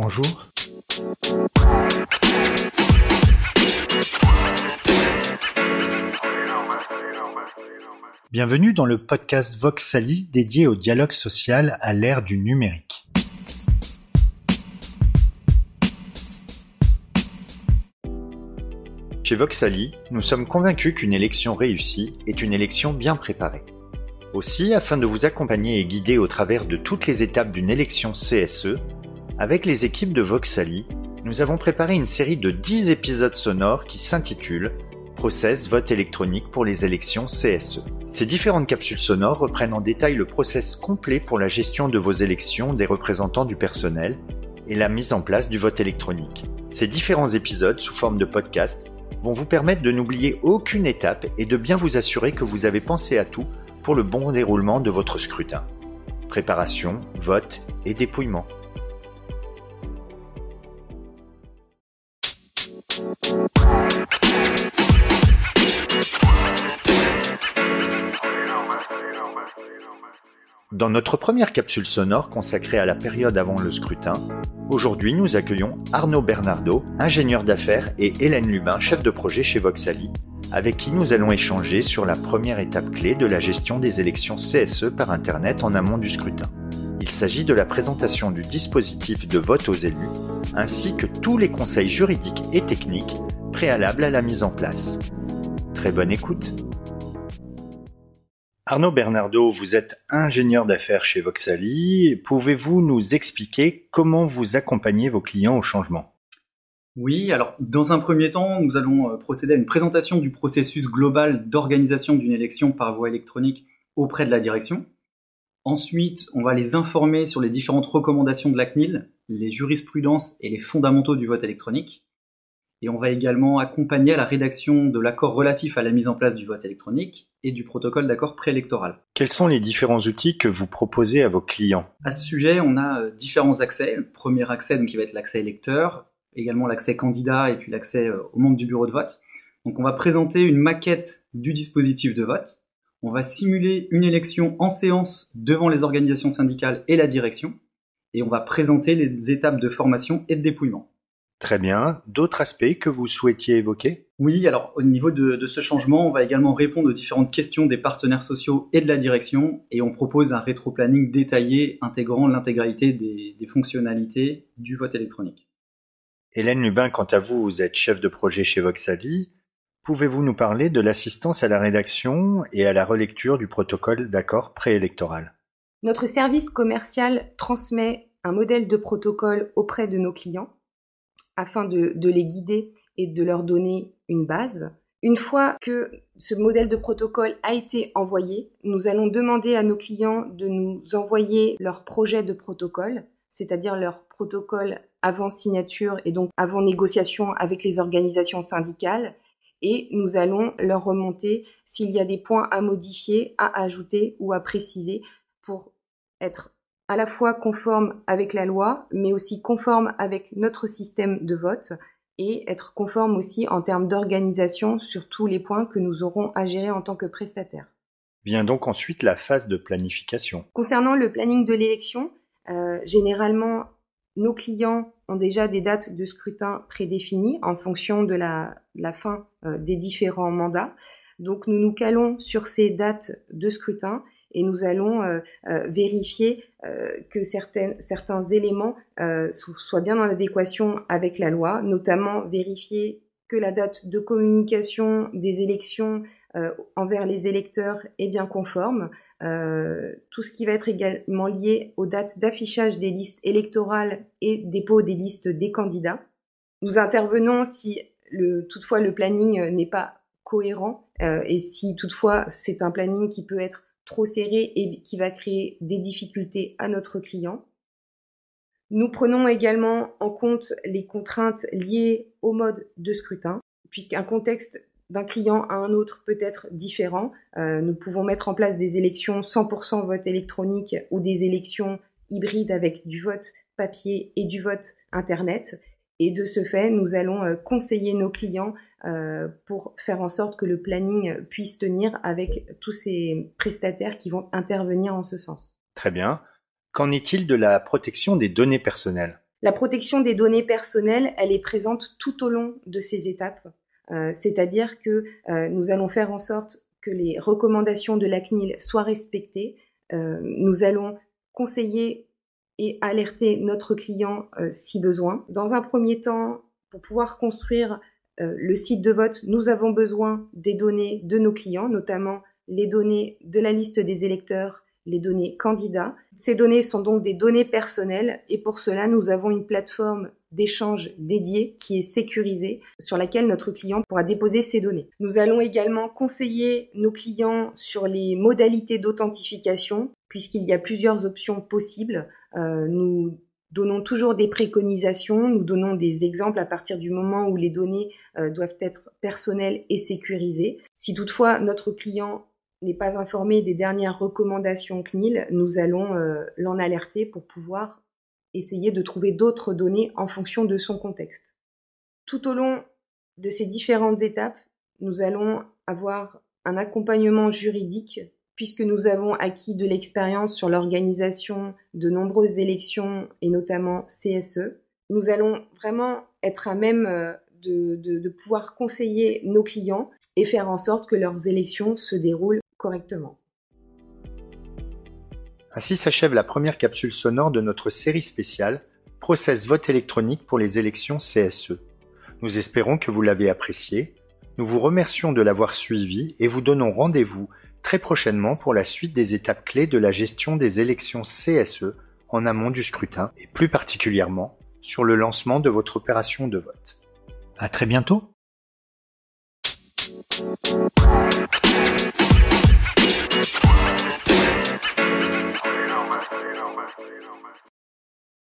Bonjour. Bienvenue dans le podcast Voxali dédié au dialogue social à l'ère du numérique. Chez Voxali, nous sommes convaincus qu'une élection réussie est une élection bien préparée. Aussi, afin de vous accompagner et guider au travers de toutes les étapes d'une élection CSE, avec les équipes de Voxali, nous avons préparé une série de 10 épisodes sonores qui s'intitulent Process vote électronique pour les élections CSE. Ces différentes capsules sonores reprennent en détail le process complet pour la gestion de vos élections des représentants du personnel et la mise en place du vote électronique. Ces différents épisodes sous forme de podcast vont vous permettre de n'oublier aucune étape et de bien vous assurer que vous avez pensé à tout pour le bon déroulement de votre scrutin. Préparation, vote et dépouillement. Dans notre première capsule sonore consacrée à la période avant le scrutin, aujourd'hui nous accueillons Arnaud Bernardo, ingénieur d'affaires, et Hélène Lubin, chef de projet chez Voxali, avec qui nous allons échanger sur la première étape clé de la gestion des élections CSE par Internet en amont du scrutin. Il s'agit de la présentation du dispositif de vote aux élus, ainsi que tous les conseils juridiques et techniques préalables à la mise en place. Très bonne écoute Arnaud Bernardo, vous êtes ingénieur d'affaires chez Voxali. Pouvez-vous nous expliquer comment vous accompagnez vos clients au changement? Oui, alors dans un premier temps, nous allons euh, procéder à une présentation du processus global d'organisation d'une élection par voie électronique auprès de la direction. Ensuite, on va les informer sur les différentes recommandations de la CNIL, les jurisprudences et les fondamentaux du vote électronique. Et on va également accompagner à la rédaction de l'accord relatif à la mise en place du vote électronique et du protocole d'accord préélectoral. Quels sont les différents outils que vous proposez à vos clients? À ce sujet, on a euh, différents accès. Le premier accès, donc, qui va être l'accès électeur, également l'accès candidat et puis l'accès euh, au membre du bureau de vote. Donc on va présenter une maquette du dispositif de vote. On va simuler une élection en séance devant les organisations syndicales et la direction. Et on va présenter les étapes de formation et de dépouillement. Très bien. D'autres aspects que vous souhaitiez évoquer? Oui, alors au niveau de, ce changement, on va également répondre aux différentes questions des partenaires sociaux et de la direction, et on propose un rétro-planning détaillé intégrant l'intégralité des, des fonctionnalités du vote électronique. Hélène Lubin, quant à vous, vous êtes chef de projet chez Voxali. Pouvez-vous nous parler de l'assistance à la rédaction et à la relecture du protocole d'accord préélectoral? Notre service commercial transmet un modèle de protocole auprès de nos clients afin de, les guider et de leur donner une base. Une fois que ce modèle de protocole a été envoyé, nous allons demander à nos clients de nous envoyer leur projet de protocole, c'est-à-dire leur protocole avant signature et donc avant négociation avec les organisations syndicales. Et nous allons leur remonter s'il y a des points à modifier, à ajouter ou à préciser pour être à la fois conforme avec la loi, mais aussi conforme avec notre système de vote et être conforme aussi en termes d'organisation sur tous les points que nous aurons à gérer en tant que prestataire. Vient donc ensuite la phase de planification. Concernant le planning de l'élection, euh, généralement, nos clients ont déjà des dates de scrutin prédéfinies en fonction de la, fin euh, des différents mandats. Donc nous nous calons sur ces dates de scrutin et nous allons euh, euh, vérifier euh, que certains éléments soient bien en adéquation avec la loi, notamment vérifier que la date de communication des élections envers les électeurs est bien conforme. tout ce qui va être également lié aux dates d'affichage des listes électorales et dépôt des listes des candidats. Nous intervenons si toutefois le planning n'est pas cohérent et si toutefois c'est un planning qui peut être trop serré et qui va créer des difficultés à notre client. Nous prenons également en compte les contraintes liées au mode de scrutin, puisqu'un contexte d'un client à un autre peut être différent. Euh, nous pouvons mettre en place des élections 100% vote électronique ou des élections hybrides avec du vote papier et du vote Internet. Et de ce fait, nous allons euh, conseiller nos clients euh, pour faire en sorte que le planning puisse tenir avec tous ces prestataires qui vont intervenir en ce sens. Très bien. Qu'en est-il de la protection des données personnelles? La protection des données personnelles, elle est présente tout au long de ces étapes. Euh, c'est-à-dire que euh, nous allons faire en sorte que les recommandations de la CNIL soient respectées. Euh, nous allons conseiller et alerter notre client si besoin. Dans un premier temps, pour pouvoir construire le site de vote, nous avons besoin des données de nos clients, notamment les données de la liste des électeurs les données candidats. Ces données sont donc des données personnelles et pour cela, nous avons une plateforme d'échange dédiée qui est sécurisée sur laquelle notre client pourra déposer ses données. Nous allons également conseiller nos clients sur les modalités d'authentification puisqu'il y a plusieurs options possibles. Euh, nous donnons toujours des préconisations, nous donnons des exemples à partir du moment où les données euh, doivent être personnelles et sécurisées. Si toutefois notre client n'est pas informé des dernières recommandations CNIL, nous allons euh, l'en alerter pour pouvoir essayer de trouver d'autres données en fonction de son contexte. Tout au long de ces différentes étapes, nous allons avoir un accompagnement juridique puisque nous avons acquis de l'expérience sur l'organisation de nombreuses élections et notamment CSE. Nous allons vraiment être à même euh, de, pouvoir conseiller nos clients et faire en sorte que leurs élections se déroulent correctement. Ainsi s'achève la première capsule sonore de notre série spéciale Process vote électronique pour les élections CSE. Nous espérons que vous l'avez apprécié. Nous vous remercions de l'avoir suivi et vous donnons rendez-vous très prochainement pour la suite des étapes clés de la gestion des élections CSE en amont du scrutin et plus particulièrement sur le lancement de votre opération de vote. À très bientôt!